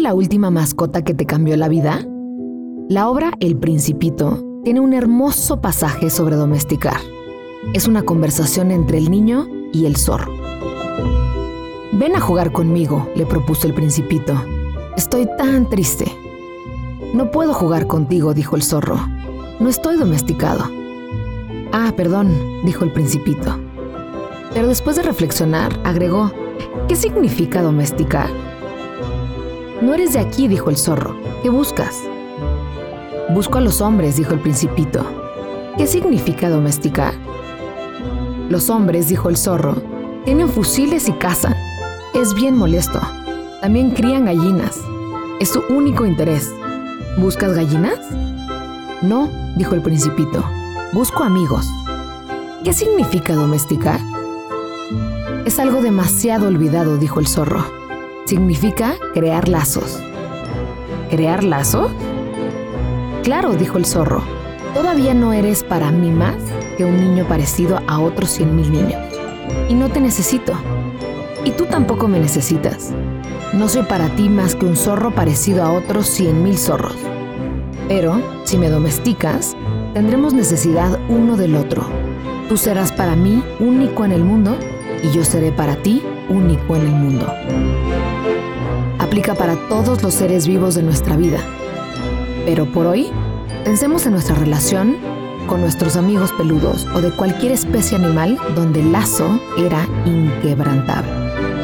la última mascota que te cambió la vida? La obra El Principito tiene un hermoso pasaje sobre domesticar. Es una conversación entre el niño y el zorro. Ven a jugar conmigo, le propuso el principito. Estoy tan triste. No puedo jugar contigo, dijo el zorro. No estoy domesticado. Ah, perdón, dijo el principito. Pero después de reflexionar, agregó, ¿qué significa domesticar? No eres de aquí, dijo el zorro. ¿Qué buscas? Busco a los hombres, dijo el principito. ¿Qué significa domesticar? Los hombres, dijo el zorro, tienen fusiles y cazan. Es bien molesto. También crían gallinas. Es su único interés. ¿Buscas gallinas? No, dijo el principito. Busco amigos. ¿Qué significa domesticar? Es algo demasiado olvidado, dijo el zorro. Significa crear lazos. ¿Crear lazos? Claro, dijo el zorro, todavía no eres para mí más que un niño parecido a otros cien mil niños. Y no te necesito. Y tú tampoco me necesitas. No soy para ti más que un zorro parecido a otros cien mil zorros. Pero, si me domesticas, tendremos necesidad uno del otro. Tú serás para mí único en el mundo y yo seré para ti único en el mundo. Aplica para todos los seres vivos de nuestra vida pero por hoy, pensemos en nuestra relación con nuestros amigos peludos o de cualquier especie animal donde el lazo era inquebrantable.